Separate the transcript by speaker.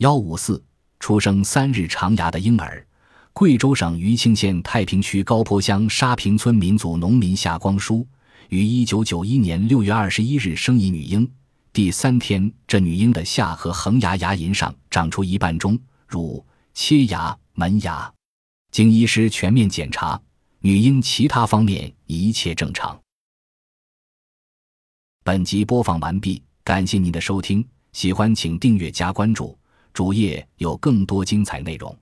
Speaker 1: 幺五四，出生三日长牙的婴儿。贵州省余庆县太平区高坡乡沙坪村民族农民夏光书于一九九一年六月二十一日生一女婴。第三天，这女婴的下颌横牙牙龈上长出一半中乳切牙门牙。经医师全面检查，女婴其他方面一切正常。本集播放完毕，感谢您的收听，喜欢请订阅加关注，主页有更多精彩内容。